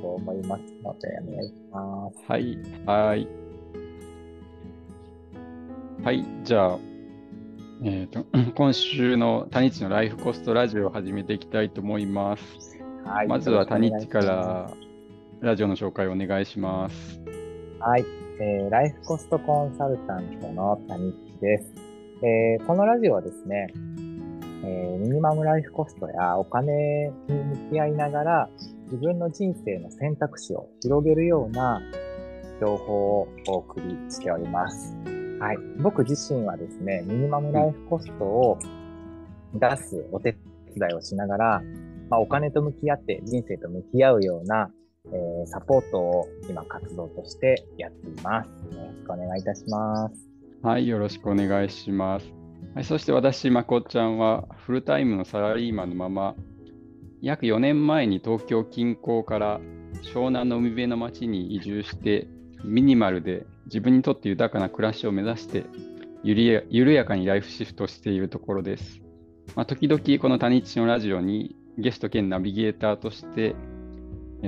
と思いますので、お願いします。はい。はい。はい。じゃあ、えっ、と、今週のタニッチのライフコストラジオを始めていきたいと思います。はい、まずはタニッチからラジオの紹介をお願いします。ます。はい、えーライフコストコンサルタントの谷地です。えーこのラジオはですね、えーミニマムライフコストやお金に向き合いながら自分の人生の選択肢を広げるような情報をお送りしております。はい。僕自身はですね、ミニマムライフコストを出すお手伝いをしながら、まあ、お金と向き合って人生と向き合うような、えーサポートを今活動としてやっています。よろしくお願いいたします。はい。よろしくお願いします。はい、そして私、まこっちゃんはフルタイムのサラリーマンのまま、約4年前に東京近郊から湘南の海辺の町に移住して、ミニマルで自分にとって豊かな暮らしを目指して、緩やかにライフシフトしているところです。まあ、時々この谷地のラジオにゲスト兼ナビゲーターとして、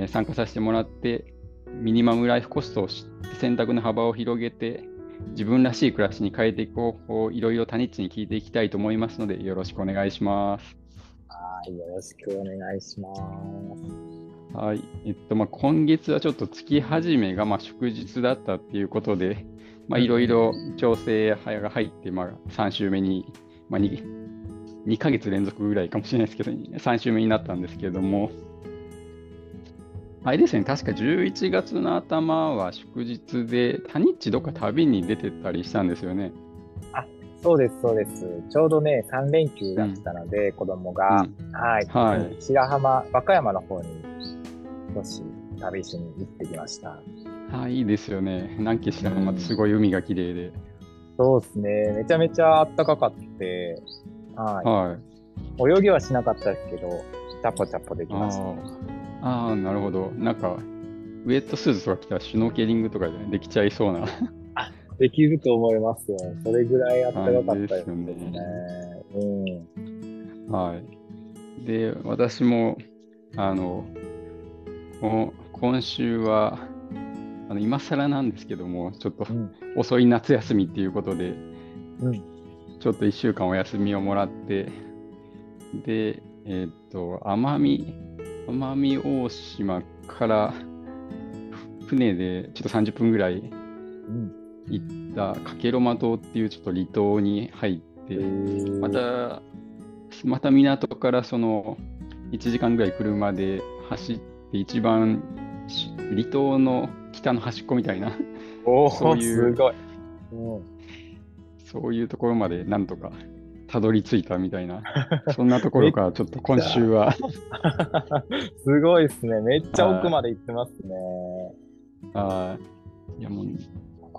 参加させてもらって、ミニマムライフコストを知って選択の幅を広げて、自分らしい暮らしに変えていく方法をいろいろ谷地に聞いていきたいと思いますので、よろしくお願いします。はい。よろしくお願いします。はい。えっと、まあ、今月はちょっと月始めがまあ祝日だったっていうことで、まあ、いろいろ調整が入って、まあ、3週目に、まあ2、2ヶ月連続ぐらいかもしれないですけど、3週目になったんですけれども、あれですね、確か11月の頭は祝日で、谷地どっか旅に出てたりしたんですよね。そうです、そうです。ちょうどね、3連休だったので、子供が、はい、はい白浜、和歌山の方に少し旅しに行ってきました。はい、いいですよね。南紀白浜すごい海が綺麗で。そうですね、めちゃめちゃ暖かかって、はい、はい。泳ぎはしなかったですけど、チャポチャポできました。あーあー、なるほど。なんか、ウェットスーツとか着たらシュノーケリングとかでできちゃいそうな。できると思いますよ。それぐらい暖かかったですね。感じですようんはい。で、私も、あの、こ今週は、あの今更なんですけども、ちょっとうん遅い夏休みっていうことで、うんちょっと1週間お休みをもらって、で、えーっと、奄美、奄美大島から船でちょっと30分ぐらいうん行った加計呂麻島っていうちょっと離島に入って、また、また港からその1時間ぐらい車で走って一番し離島の北の端っこみたいな、そういうすごい。うんそういうところまでなんとかたどり着いたみたいな、そんなところからちょっと今週は、すごいですね。めっちゃ奥まで行ってますね。あーいやもう、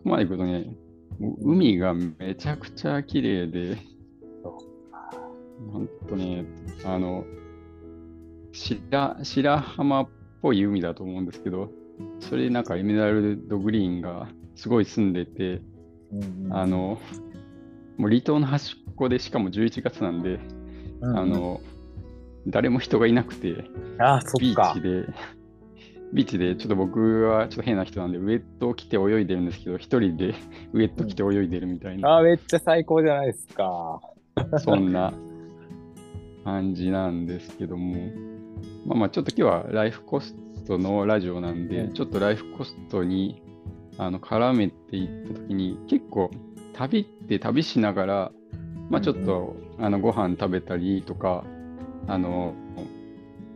ここまで行くとね、海がめちゃくちゃ綺麗で、ほんとね、あの、白白浜っぽい海だと思うんですけど、それなんかエメラルドグリーンがすごい住んでて、うんうんあの、もう離島の端っこでしかも11月なんで、うんあの、誰も人がいなくて、あ、そビっか。ーチ。で、ビーチでちょっと僕はちょっと変な人なんで、ウェットを着て泳いでるんですけど、一人で ウェット着て泳いでるみたいな、あ、めっちゃ最高じゃないですか。そんな感じなんですけども、まあまあちょっと今日はライフコストのラジオなんで、うん。ちょっとライフコストにあの絡めていったときに、結構旅って旅しながら、まあちょっと、あのご飯食べたりとか、あの、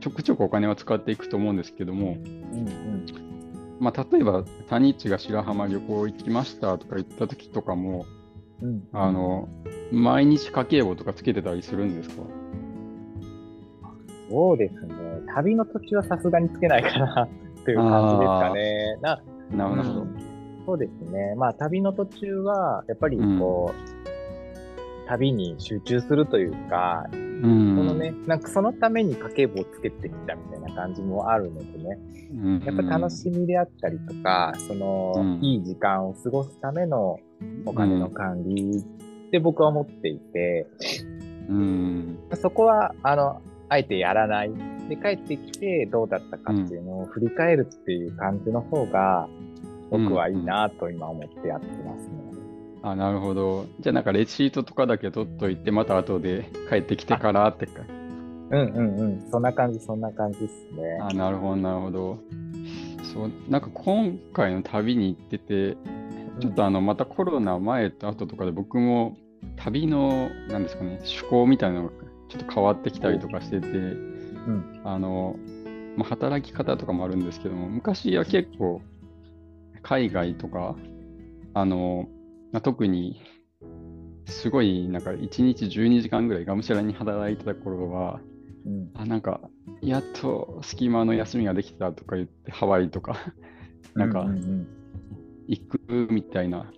ちょくちょくお金は使っていくと思うんですけども、うんうん。まあ、例えば、谷地が白浜旅行行きましたとか言った時とかも、うん、あの、毎日家計簿とかつけてたりするんですか？そうですね。旅の途中はさすがにつけないかな という感じですかね。ななるほど。うんそうですね。まあ、旅の途中は、やっぱりこう、旅に集中するというか、うん。そのね、なんかそのために家計簿をつけてきたみたいな感じもあるのでね、うん、やっぱ楽しみであったりとか、その、うんいい時間を過ごすためのお金の管理って僕は思っていて、うん。そこは、あの、あえてやらないで、帰ってきてどうだったかっていうのを振り返るっていう感じの方が、僕はいいなと今思ってやってますね。あ、なるほど。じゃあなんかレシートとかだけ取っといて、また後で帰ってきてからってか。うんうんうん。そんな感じ、そんな感じですね。あ、なるほど、なるほど。そう、なんか今回の旅に行ってて、ちょっとあの、またコロナ前と後とかで僕も旅の、なんですかね、趣向みたいなのがちょっと変わってきたりとかしてて、うん。あの、まあ、働き方とかもあるんですけども、昔は結構、海外とか、あの、まあ、特に、すごい、なんか1日12時間ぐらいがむしゃらに働いてた頃は、うん。あ、なんか、やっと隙間の休みができたとか言って、ハワイとか、なんかう、ん行くみたいな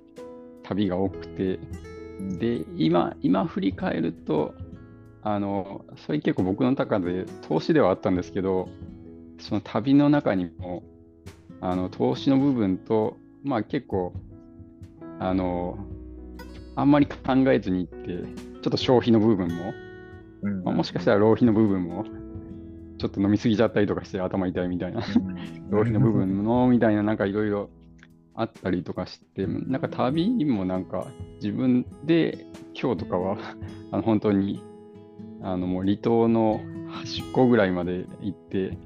旅が多くて、うん、で、今、今振り返ると、あの、それ結構僕の中で投資ではあったんですけど、その旅の中にも、あの、投資の部分と、まあ結構、あの、あんまり考えずに行って、ちょっと消費の部分も、うん。まあ、もしかしたら浪費の部分も、ちょっと飲みすぎちゃったりとかして頭痛いみたいな、浪費の部分のみたいな、なんかいろいろあったりとかして、なんか旅もなんか自分で今日とかは あの本当にあのもう離島の端っこぐらいまで行って、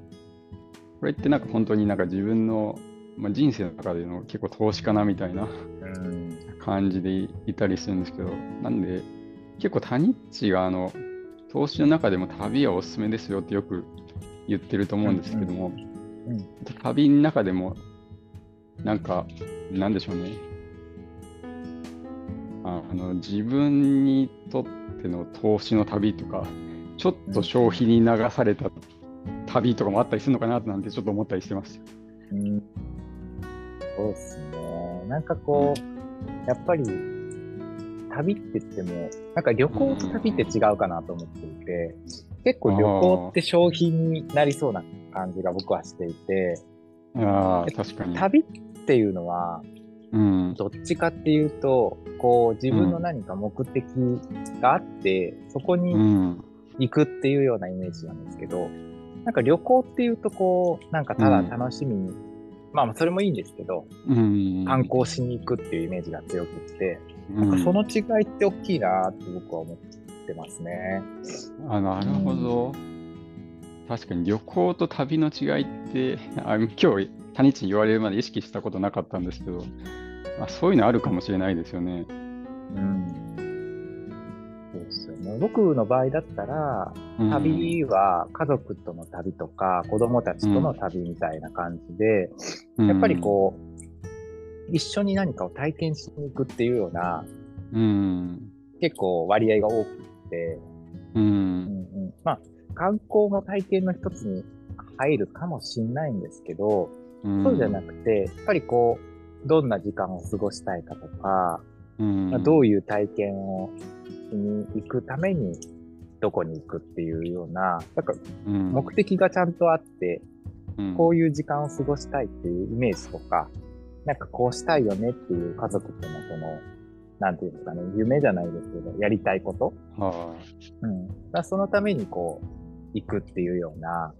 これってなんか本当になんか自分の、まあ、人生の中での結構投資かなみたいなうん。感じでいたりするんですけど、なんで結構タニッチがあの投資の中でも旅はおすすめですよってよく言ってると思うんですけども、うん。旅の中でもなんかなんでしょうね。あの自分にとっての投資の旅とかちょっと消費に流された旅とかもあったりするのかななんてちょっと思ったりしてます。うんそうですね。なんかこう、やっぱり、旅って言っても、なんか旅行と旅って違うかなと思っていて、結構旅行って消費になりそうな感じが僕はしていて、ああ、確かに。旅っていうのは、うん。どっちかっていうと、こう自分の何か目的があって、そこうにん。行くっていうようなイメージなんですけど、なんか旅行っていうとこう、なんかただ楽しみに、まあそれもいいんですけど、うん。観光しに行くっていうイメージが強くって、うんその違いって大きいなって僕は思ってますね。あ、なるほど。確かに旅行と旅の違いって、あ今日、谷地に言われるまで意識したことなかったんですけど、あそういうのあるかもしれないですよね。うん。僕の場合だったら、うん、旅は家族との旅とか、子供たちとの旅みたいな感じで、やっぱりこう、一緒に何かを体験しに行くっていうような、うん。結構割合が多くて、うん。うんうん、まあ、観光も体験の一つに入るかもしれないんですけど、うん。そうじゃなくて、やっぱりこう、どんな時間を過ごしたいかとか、うん、まあどういう体験をしに行くために、どこに行くっていうような、なんかうん、目的がちゃんとあって、うん、こういう時間を過ごしたいっていうイメージとか、なんかこうしたいよねっていう家族とのその、なんていうんですかね、夢じゃないですけど、やりたいこと。はうん。だそのためにこう、行くっていうような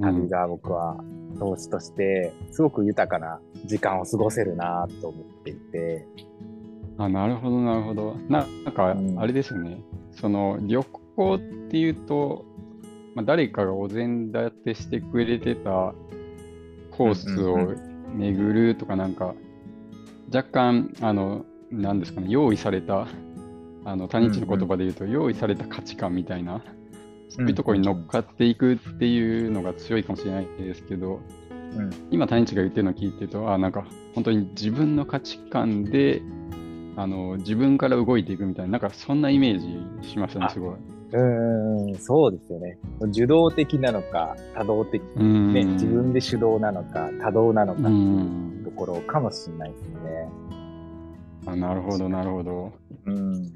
い旅が僕は投資として、すごく豊かな時間を過ごせるなと思っていて、あ、なるほど、なるほど。ななんかう、んあれですよね。その、旅行っていうと、まあ、誰かがお膳立てしてくれてたコースをうんうん巡るとか、なんか、若干、あの、なんですかね、用意された、あの、谷地の言葉で言うと、用意された価値観みたいな、そういうところに乗っかっていくっていうのが強いかもしれないですけど、うん。今、谷地が言ってるのを聞いてると、あ、なんか本当に自分の価値観で、あの自分から動いていくみたいな、なんかそんなイメージしましたね、すごい。うーん、そうですよね。受動的なのか、多動的、うんね、自分で主導なのか、多動なのかうっていうんところかもしれないですね。あなるほど、なるほど。うん。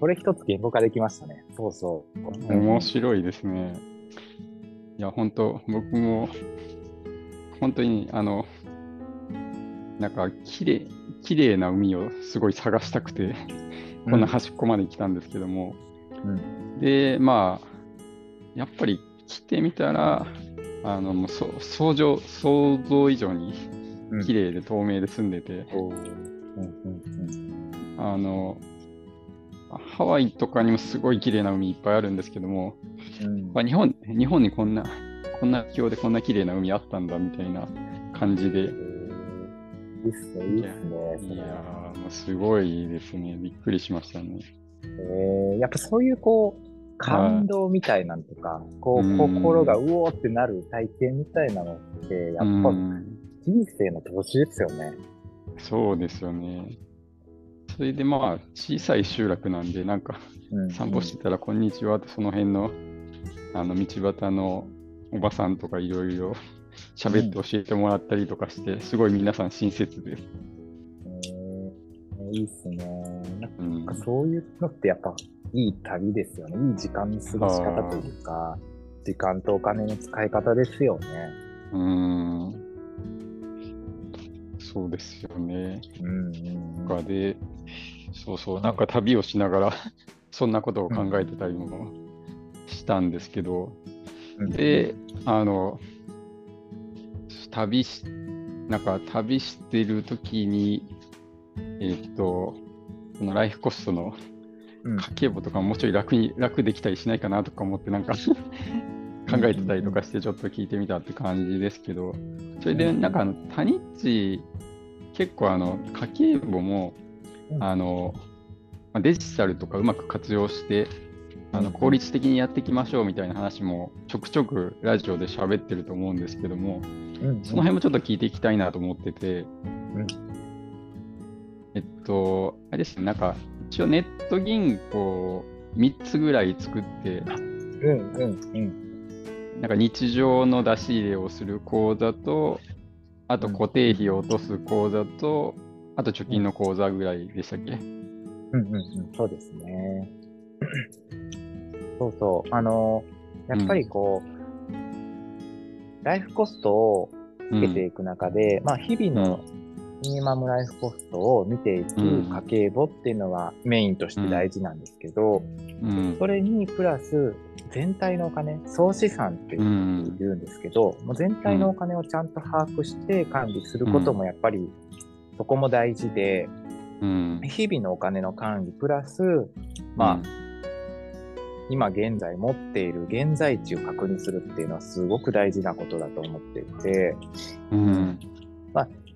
これ一つ言語化できましたね。そうそう。面白いですね。いや、本当、僕も、本当に、あの、なんか、きれい、綺麗な海をすごい探したくて、こんな端っこまで来たんですけども、うん。で、まあ、やっぱり来てみたら、あのもうそ想像想像以上に綺麗で透明で住んでて、あのハワイとかにもすごい綺麗な海いっぱいあるんですけども、うん。まあ、日本日本にこんなこんな気候でこんな綺麗な海あったんだみたいな感じで、いいっすね、いいっすね。いやーもうすごいですね、びっくりしましたね。えーやっぱそういうこう、感動みたいなんとか、こう、うん心がうおーってなる体験みたいなのって、やっぱうん人生の投資ですよね。そうですよね。それでまあ、小さい集落なんで、なんかうん散歩してたら、こんにちはって、その辺のあの道端のおばさんとかいろいろ喋って教えてもらったりとかして、すごい皆さん親切です。えーいいっすね。なんうんかそういうのってやっぱいい旅ですよね。いい時間の過ごし方というか、時間とお金の使い方ですよね。うーん。そうですよね。うんうんで、そうそう、なんか旅をしながら、そんなことを考えてたりもしたんですけど、うんで、あの、旅し、なんか旅してる時に、えーっと、このライフコストのうん。家計簿とかももうちょい楽に、楽できたりしないかなとか思って、なんか 考えてたりとかして、ちょっと聞いてみたって感じですけど、それで、なんかあの、タニッチ、結構あの、家計簿も、うん。あの、まあデジタルとかうまく活用して、あうんの効率的にやっていきましょうみたいな話もちょくちょくラジオで喋ってると思うんですけども、うんその辺もちょっと聞いていきたいなと思ってて、うん。えっと、あれですね、なんか一応ネット銀行3つぐらい作って、うんうんうん。なんか日常の出し入れをする口座と、あと固定費を落とす口座と、あと貯金の口座ぐらいでしたっけ？うんうんうん、そうですね。そうそう。あの、やっぱりこう、ライフコストをつけていく中で、まあ、日々のミニマムライフコストを見ていくうん。家計簿っていうのはメインとして大事なんですけど、うん。それにプラス全体のお金、総資産ってういうん言うんですけど、もう全体のお金をちゃんと把握して管理することもやっぱりそこも大事で、うん。日々のお金の管理プラス、まあ、今現在持っている現在地を確認するっていうのはすごく大事なことだと思っていて、うん。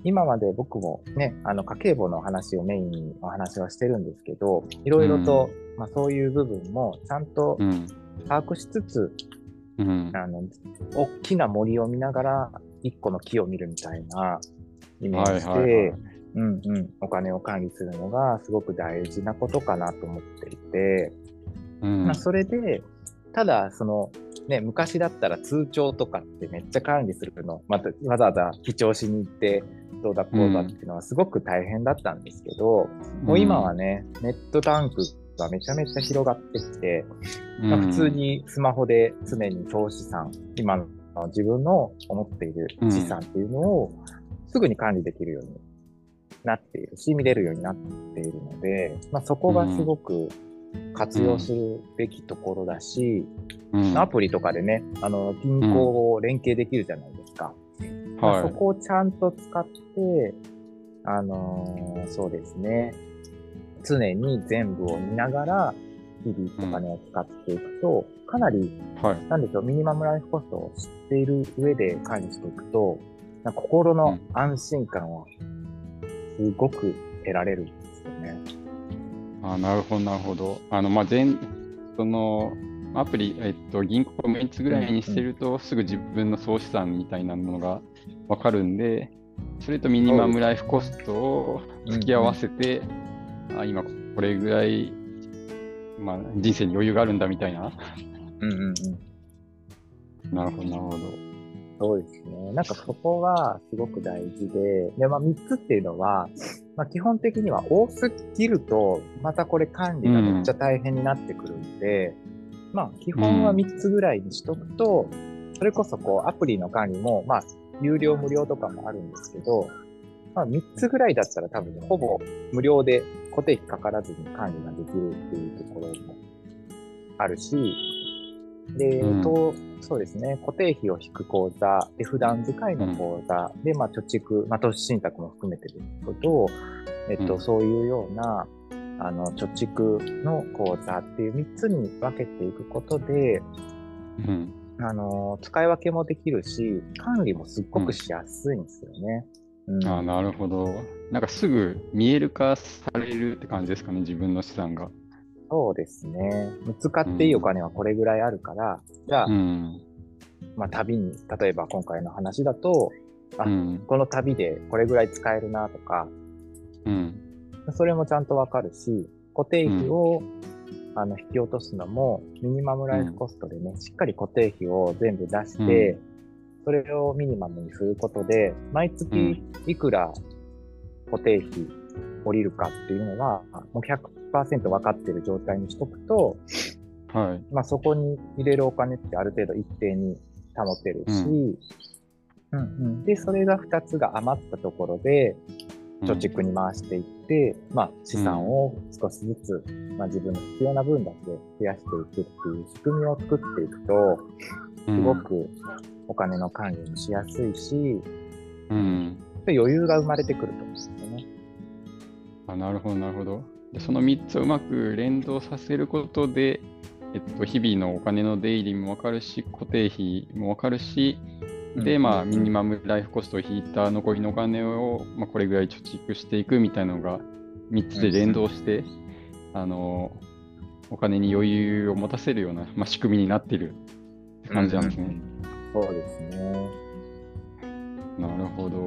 今まで僕もね、あの家計簿の話をメインにお話はしてるんですけど、いろいろと、まあそういう部分もちゃんとうん。把握しつつ、うん。あの、大きな森を見ながら一個の木を見るみたいなイメージで、はいはいはい。うんうん、お金を管理するのがすごく大事なことかなと思っていて、うん。まあ、それで、ただ、その、ね、昔だったら通帳とかってめっちゃ管理するの、またわざわざ記帳しに行って、どうだこうだっていうのはすごく大変だったんですけど、もう今はね、ネットタンクがめちゃめちゃ広がってきて、まあ普通にスマホで常に総資産、今の自分の思っている資産っていうのをすぐに管理できるようになっているし、見れるようになっているので、まあ、そこがすごく活用するべきところだし、うん。アプリとかでね、あの、銀行を連携できるじゃないですか。まあはい。そこをちゃんと使って、あのーそうですね、常に全部を見ながら、日々お金を使っていくと、かなり、はい。なんでしょう、ミニマムライフコストを知っている上で管理していくと、心の安心感をすごく得られる。あなるほど、なるほど。あの、まあ、全、その、アプリ、えっと、銀行を3つぐらいにしてると、すぐ自分の総資産みたいなものがわかるんで、それとミニマムライフコストを付き合わせて、あ今これぐらい、まあ、人生に余裕があるんだみたいな。うんうんうん。なるほど、なるほど。そうですね。なんかそこがすごく大事で、で、まあ3つっていうのは、まあ基本的には多すぎると、またこれ管理がめっちゃ大変になってくるんで、まあ基本は3つぐらいにしとくと、それこそこうアプリの管理も、まあ有料無料とかもあるんですけど、まあ3つぐらいだったら多分ほぼ無料で固定費かからずに管理ができるっていうところもあるし、で、うんとそうですね、固定費を引く口座、で普段使いの口座、で、まあ、貯蓄、まあ、投資信託も含めてですけど、えっと、うんそういうような、あの、貯蓄の口座っていう3つに分けていくことで、うん。あの、使い分けもできるし、管理もすっごくしやすいんですよね。うん。あなるほど。なんかすぐ見える化されるって感じですかね、自分の資産が。そうですね。使っていいお金はこれぐらいあるから、じゃあ、うん。まあ、旅に、例えば今回の話だと、あうん。この旅でこれぐらい使えるなとか、うん。それもちゃんとわかるし、固定費を、あの引き落とすのも、ミニマムライフコストでね、しっかり固定費を全部出して、それをミニマムにすることで、毎月いくら固定費降りるかっていうのが、もう100%分かってる状態にしとくと、はい。まあそこに入れるお金ってある程度一定に保てるし、うんうんで、それが2つが余ったところで、貯蓄に回していって、まあ資産を少しずつ、まあ自分の必要な分だけ増やしていくっていう仕組みを作っていくと、うんすごくお金の管理もしやすいし、うん。余裕が生まれてくると思うんですよね。あなるほど、なるほど。でその3つをうまく連動させることで、えっと、日々のお金の出入りもわかるし、固定費もわかるし、で、うんまあ、ミニマムライフコストを引いた残りのお金を、まあ、これぐらい貯蓄していくみたいなのが、3つで連動して、あの、お金に余裕を持たせるような、まあ、仕組みになっているって感じなんですね。そうですね。なるほど。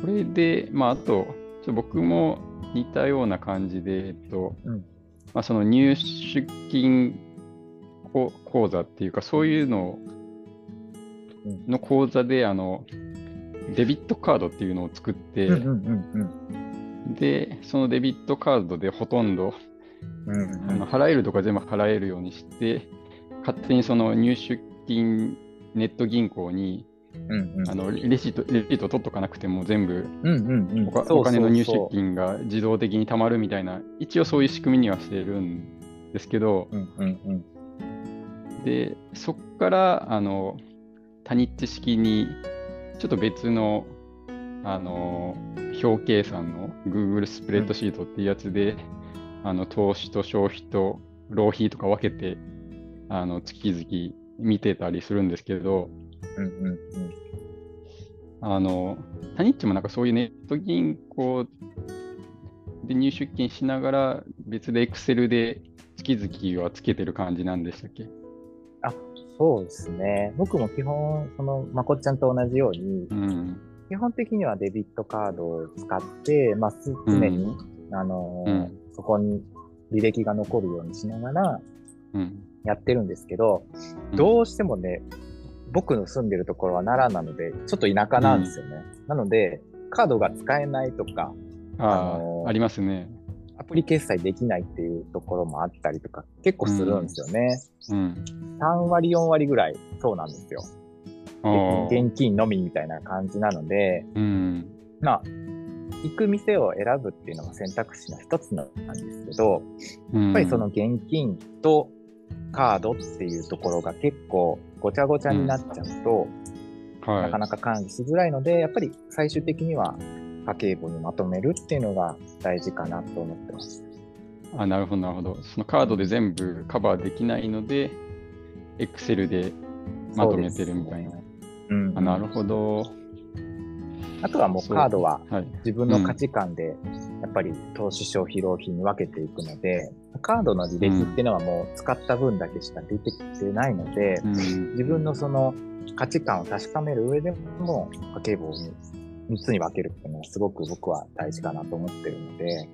これで、まあ、あと、ちょっと僕も似たような感じで、えっと、うん。まあ、その入出金こ口座っていうか、そういうのうんの口座で、あの、デビットカードっていうのを作って、うんうんうんで、そのデビットカードでほとんど、うん。うんあの払えるとか全部払えるようにして、勝手にその入出金ネット銀行にうんうん。あのレシートレシート取っとかなくても全部うんうんうん。お金の入出金が自動的に貯まるみたいな、一応そういう仕組みにはしてるんですけど、うんうんうん。で、そこから、あの、他日知式に、ちょっと別の、あの、表計算の Google スプレッドシートっていうやつで、あの、投資と消費と浪費とか分けて、あの、月々見てたりするんですけど、うんうんうんあの、タニッチもなんかそういうネット銀行で入出金しながら別で Excel で月々はつけてる感じなんでしたっけ？あ、そうですね。僕も基本、その、まこっちゃんと同じように、うん。基本的にはデビットカードを使って、まあ、す常に、あのーうんそこに履歴が残るようにしながらうん。やってるんですけど、うんどうしてもね、僕の住んでるところは奈良なので、ちょっと田舎なんですよね。なので、カードが使えないとか、ああ、りますね。アプリ決済できないっていうところもあったりとか、結構するんですよね。うん。3割、4割ぐらいそうなんですよ。現金のみみたいな感じなので、うん。まあ、行く店を選ぶっていうのが選択肢の一つなんですけど、ややっぱりその現金とカードっていうところが結構ごちゃごちゃになっちゃうと、はい、なかなか管理しづらいので、やっぱり最終的には家計簿にまとめるっていうのが大事かなと思ってます。あ、なるほど、なるほど。そのカードで全部カバーできないので、Excel でまとめてるみたいな。うん、あなるほど。あとはもうカードははい。自分の価値観で、やっぱり投資消費浪費に分けていくので、カードの履歴っていうのはもう使った分だけしか出てきてないので、うん。自分のその価値観を確かめる上でも、家計簿に3つに分けるっていうのはすごく僕は大事かなと思ってるので、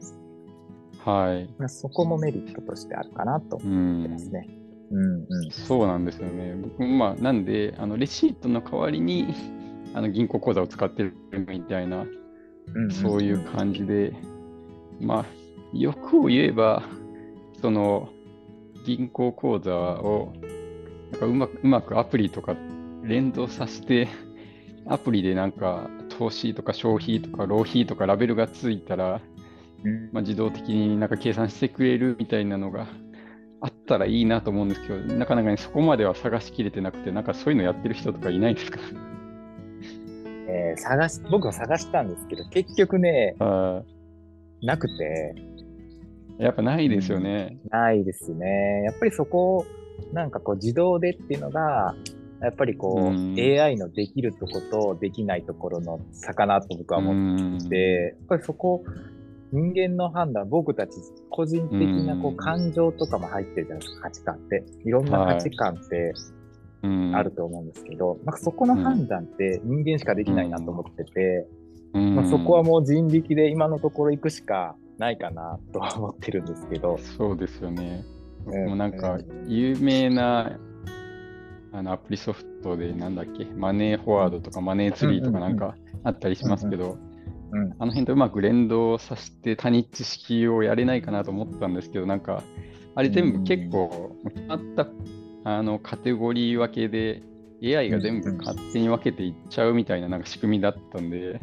はい。まあそこもメリットとしてあるかなとう思ってん。ますね。うんうん。そうなんですよね。僕もまあ、なんで、あのレシートの代わりに あの銀行口座を使ってるみたいな、うんんそういう感じで、まあ、欲を言えば、その銀行口座をなんかうまくうまくアプリとか連動させて、アプリでなんか投資とか消費とか浪費とかラベルがついたら、うん。まあ、自動的になんか計算してくれるみたいなのがあっったらいいなと思うんですけど、なかなかね、そこまでは探しきれてなくて、なんかそういうのやってる人とかいないですか？えー探し、僕は探したんですけど、結局ね、あなくて、ーやっぱないですよね。ないですね。やっぱりそこ、なんかこう自動でっていうのが、やっぱりこう、うん AI のできるとことできないところの差かなと僕は思ってうんて、やっぱりそこ、人間の判断、僕たち個人的なこうんう感情とかも入ってるじゃないですか、価値観って。いろんな価値観ってうんあると思うんですけど、なんかそこの判断って人間しかできないなと思ってて、うんまあ、そこはもう人力で今のところ行くしかないかなとは思ってるんですけど。そうですよね。僕うんもなんかうん有名なあのアプリソフトでなんだっけ、マネーフォワードとかマネーツリーとかなんかあったりしますけど、うんあの辺とうまく連動させて他日知識をやれないかなと思ったんですけど、なんかあれ全部結構決まったあのカテゴリー分けで AI が全部勝手に分けていっちゃうみたいななんか仕組みだったんで、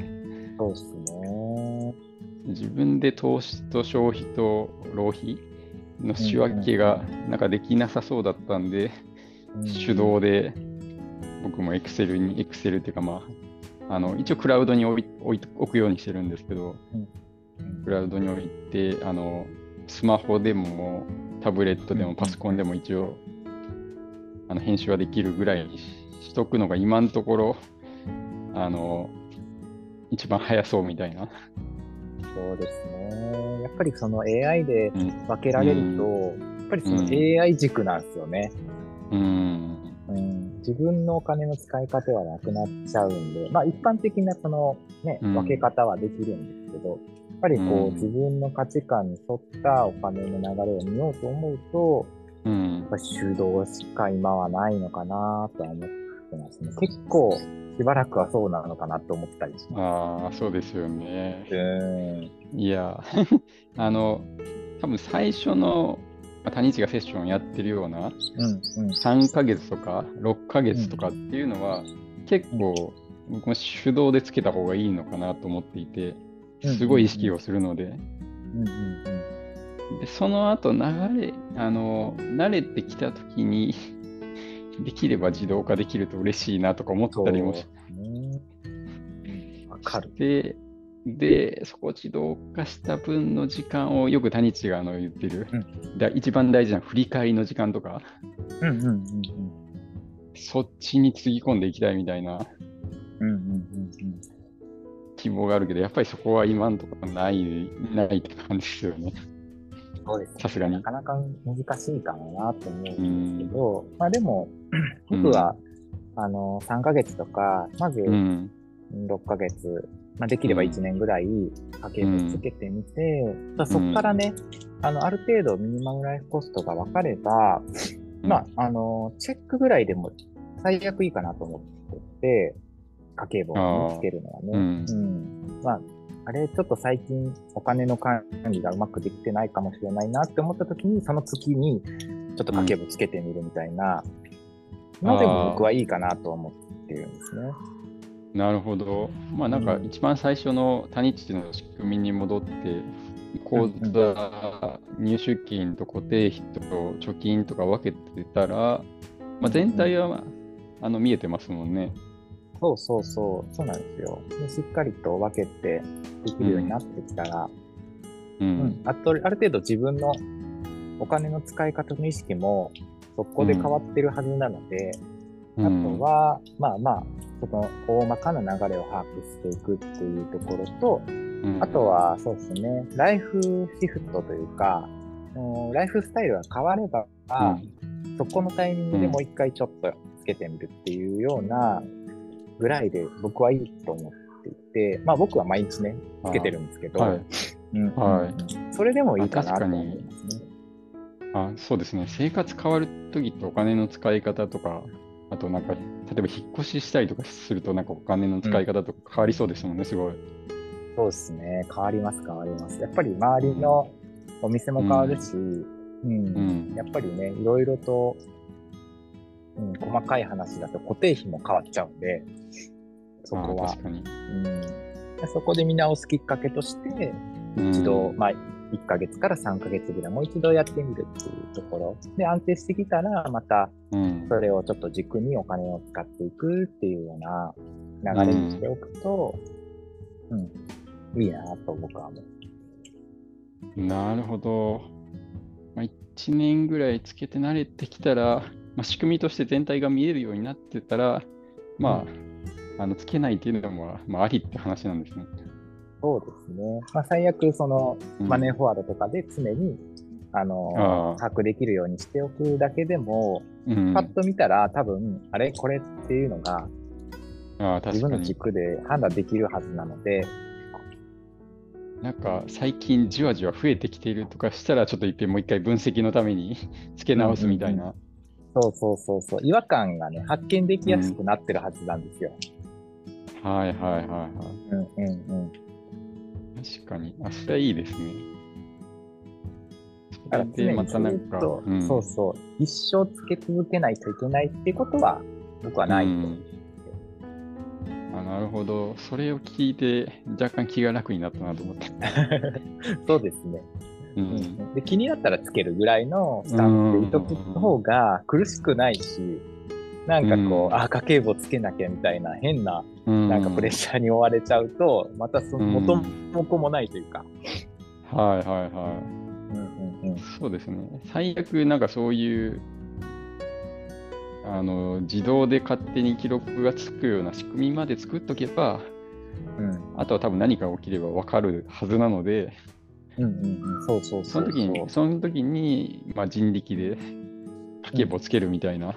そうですね。自分で投資と消費と浪費の仕分けがなんかできなさそうだったんで、手動で僕も Excel に Excel っていうかまああの一応クラウドに置い置くようにしてるんですけどうんクラウドに置いてあのスマホでもタブレットでうんもパソコンでも一応あの編集はできるぐらいにししとくのが今のところあの一番早そうみたいな。そうですね。やっぱりその AI でうん。分けられると、やっぱりそのうん。AI 軸なんですよね。うん。うん、自分のお金の使い方はなくなっちゃうんで、まあ一般的なそのね、うん。分け方はできるんですけど、やっぱりこう、うん。自分の価値観に沿ったお金の流れを見ようと思うと、うん。やっぱり手動しか今はないのかなとは思ってますね。結構しばらくはそうなのかなと思ったりしまああ、そうですよね。す。うん。いや、あの、多分最初の、まあ谷地がセッションやってるようなうん、うん。3ヶ月とか6ヶ月とかっていうのは、結構僕も手動でつけた方がいいのかなと思っていて、すごい意識をするので、うん、うん、でその後流れ、あの、慣れてきた時に、できれば自動化できると嬉しいなとか思ったりもしね。うんわかる。て、で、そこ自動化した分の時間をよく谷地があの言ってる、だ一番大事な振り返りの時間とか、うん、うん、うん、そっちにつぎ込んでいきたいみたいなうん。うん、うん、うん。希望があるけど、やっぱりそこは今のところない、ないって感じですよね。そうですね。さすがになかなか難しいかもなと思うんですけど、まあでも、僕は、あの、3ヶ月とか、まずうん。6ヶ月、まあできれば1年ぐらい家計簿つけてみて、まあそこからね、あの、ある程度ミニマムライフコストが分かれば、まあ、あの、チェックぐらいでも最悪いいかなと思ってて、家計簿につけるのはね。うんうん。まあ、あれ、ちょっと最近お金の管理がうまくできてないかもしれないなって思った時に、その月にちょっと家計簿つけてみるみたいなのでも僕はいいかなと思ってるんですね。なるほど。まあなんかうん一番最初の谷地の仕組みに戻って、口座、入出金と固定費と貯金とか分けてたら、まあ、全体は、まああの見えてますもんね。そうそうそう、そうなんですよ。でしっかりと分けてできるようになってきたら、ううん。ん。あと、ある程度自分のお金の使い方の意識もそこで変わってるはずなので、あとは、まあまあ、その大まかな流れを把握していくっていうところと、うん、あとはそうですね、ライフシフトというか、うんライフスタイルが変われば、そこのタイミングでもう一回ちょっとつけてみるっていうようなぐらいで僕はいいと思っていて、まあ僕は毎日ね、つけてるんですけど、はいうんはいうんそれでもいいかなと思いますね。あそうですね。生活変わるときってお金の使い方とか、あとなんか、例えば引っ越ししたりとかすると、なんかお金の使い方とか変わりそうですもんね、すごい。そうですね。変わります、変わります。やっぱり周りのお店も変わるし、うん。うん。やっぱりね、いろいろと、うん、細かい話だと固定費も変わっちゃうんで、そこはあ確。かに。うん、でそこで見直すきっかけとして、うん一度、まあ、1ヶ月から3ヶ月ぐらいもう一度やってみるっていうところ。で、安定してきたら、またうんそれをちょっと軸にお金を使っていくっていうような流れにしておくと、うん、いいなと僕は思う。なるほど。まあ、1年ぐらいつけて慣れてきたら、まあ、仕組みとして全体が見えるようになってたら、まあ、あのつけないっていうのも、まあ、ありって話なんですね。そうですね。まあ、最悪、その、うんマネーフォワードとかで常に、あの、把握できるようにしておくだけでも、うん、パッと見たら多分、あれ？これっていうのが。自分の軸で判断できるはずなので、なんか最近じわじわ増えてきているとかしたら、ちょっといっぺんもう一回分析のために 付け直すみたいな。そうそうそうそう、違和感がね、発見できやすくなってるはずなんですよ。はいはいはいはい。うんうんうん。確かに。あ、それはいいですね。またなんか、うんそうそう、一生つけ続けないといけないっていうことは、僕はないと。うんあなるほど。それを聞いて、若干気が楽になったなと思って。そうですね。ううんん、で気になったらつけるぐらいのスタンスでいとく方が苦しくないし、なんかこう、うんあ、家計簿つけなきゃみたいな変な、うんなんかプレッシャーに追われちゃうと、またその元も子もないというか。はいはいはうんうんうんい。そうですね。最悪、なんかそういう、あの、自動で勝手に記録がつくような仕組みまで作っとけば、うんあとは多分何か起きれば分かるはずなので、うんうんうん、そうそうそそうの時に、その時に、まあ、人力で家計簿つけるみたいな、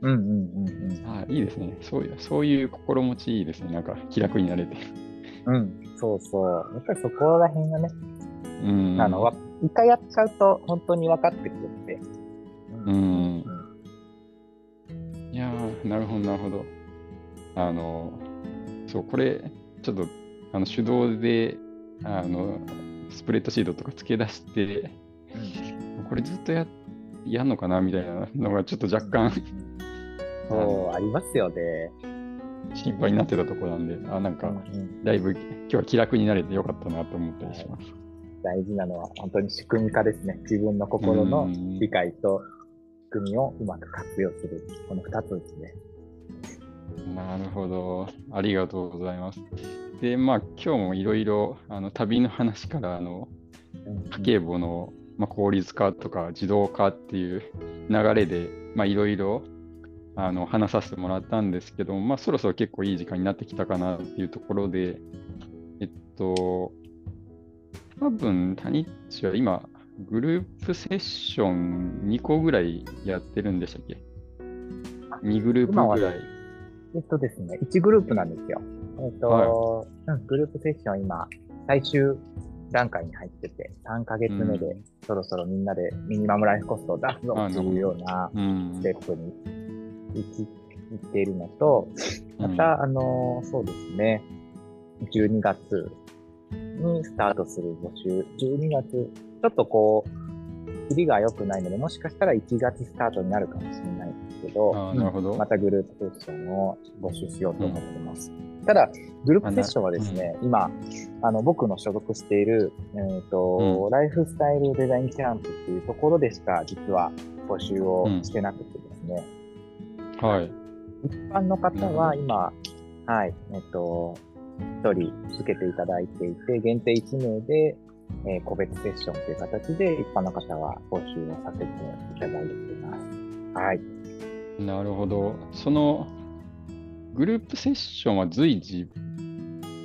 うんうんうんうん。あいいですねそういう。そういう心持ちいいですね。なんか気楽になれて。うん、そうそう。やっぱりそこら辺がね、うん。あの、わ一回やっちゃうと本当に分かってくるって。うんいやー、なるほど、なるほど。あの、そう、これ、ちょっと、あの手動で、あの、スプレッドシートとか付け出して、これずっとややんのかなみたいなのがちょっと若干そう、ありますよね。心配になってたところなんで、あ、なんかうん、うんだいぶ今日は気楽になれてよかったなと思ったりします。大事なのは本当に仕組み化ですね。自分の心のうん理解と仕組みをうまく活用する。この二つですね。なるほど。ありがとうございます。で、まあ、今日もいろいろ、あの、旅の話から、あの、家計簿の、まあ、効率化とか自動化っていう流れで、まあ、いろいろあの話させてもらったんですけども、まあ、そろそろ結構いい時間になってきたかなっていうところで、えっと、多分、谷地は今、グループセッション2個ぐらいやってるんでしたっけ ?2 グループぐらい。えっとですね、1グループなんですよ。えっと、うん、グループセッション今、最終段階に入ってて、3ヶ月目で、うん。そろそろみんなでミニマムライフコストを出すぞっていうようなうん。ステップに行き行っているのと、また、あの、そうですね、12月にスタートする募集、12月、ちょっとこう、切りが良くないので、もしかしたら1月スタートになるかもしれけど、あーなるほどまたグループセッションを募集しようと思ってます。ただ、グループセッションはですね、今、あの、僕の所属している、えっ、と、ライフスタイルデザインキャンプっていうところでしか、実は募集をしてなくてですね、はい。一般の方は今、はい、えっと、一人受けていただいていて、限定1名で、えー個別セッションという形で一般の方は募集をさせていただいています。はい。なるほど。そのグループセッションは随時、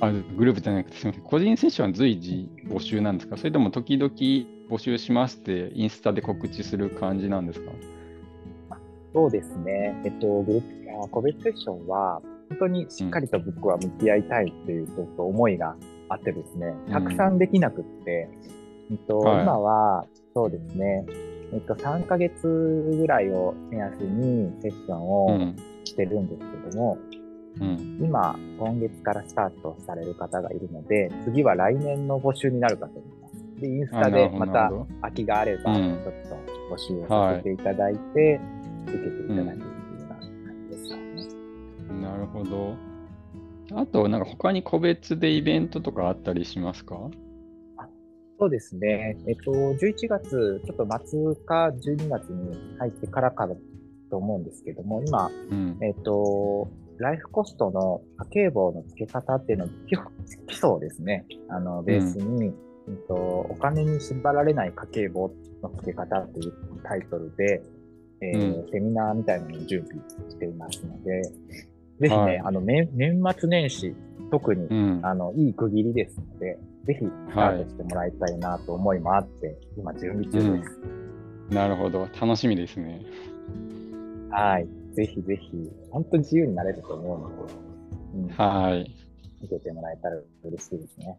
あ、グループじゃなくて、すみません。個人セッションは随時募集なんですか？それとも時々募集しますってインスタで告知する感じなんですか？そうですね。えっと、グループ、あ個別セッションは、本当にしっかりと僕は向き合いたいっていうちょっと思いがあってですね、たくさんできなくって、えっと、はい。今は、そうですね、えっと、3ヶ月ぐらいを目安にセッションうをん。してるんですけども、うん。今、今月からスタートされる方がいるので、次は来年の募集になるかと思います。で、インスタでまた空きがあれば、ちうんょっと募集をさせていただいて、受けていただけるような感じですかね。なるほど。あと、なんか他に個別でイベントとかあったりしますか？そうですね。えっと、11月、ちょっと末か12月に入ってからかと思うんですけども、今、うん。えっと、ライフコストの家計簿の付け方っていうのを基礎ですね。あの、ベースに、えっと、お金に縛られない家計簿の付け方っていうタイトルで、えーうセミナーみたいなのを準備していますので、ぜひね、はいあの、年年末年始、特に、うん。あの、いい区切りですので、ぜひスタートしてもらいたいなと思いもあって、今準備中です。なるほど。楽しみですね。はい。ぜひぜひ、本当に自由になれると思うので、うん、はい。見ててもらえたら嬉しいですね。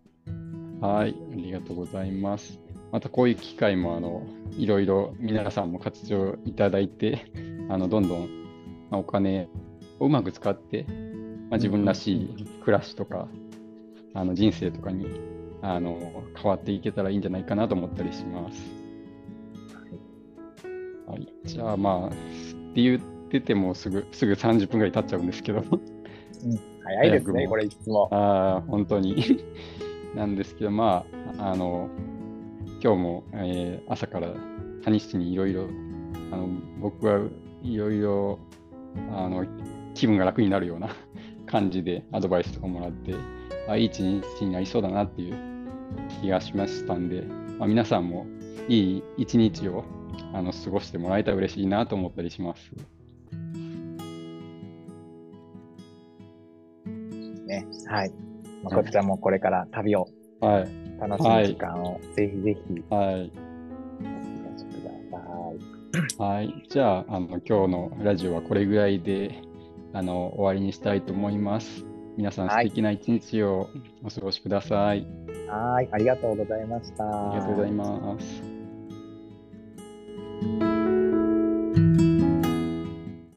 はい。ありがとうございます。またこういう機会も、あの、いろいろ皆さんも活用いただいて、あの、どんどん、まあお金をうまく使って、まあ、自分らしい暮らしとか、あの、人生とかに、あの、変わっていけたらいいんじゃないかなと思ったりします。はい。じゃあ、まあ、って言っててもすぐ、すぐ30分ぐらい経っちゃうんですけど、早いですね、これいつも。ああ、本当に。なんですけど、まあ、あの、今日も、えー朝から谷市にいろいろ、あの、僕はいろいろ、あの、気分が楽になるような感じでアドバイスとかもらって、あ、いい一日になりそうだなっていう気がしましたんで、まあ、皆さんもいい一日をあの過ごしてもらえたら嬉しいなと思ったりします。ね。はい。まこっちゃんもこれから旅をはい。楽しむ時間をぜひぜひはい。はい。じゃあ、あの、今日のラジオはこれぐらいで、あの、終わりにしたいと思います。皆さん、はい素敵な一日をお過ごしください。はい。ありがとうございました。ありがとうございます。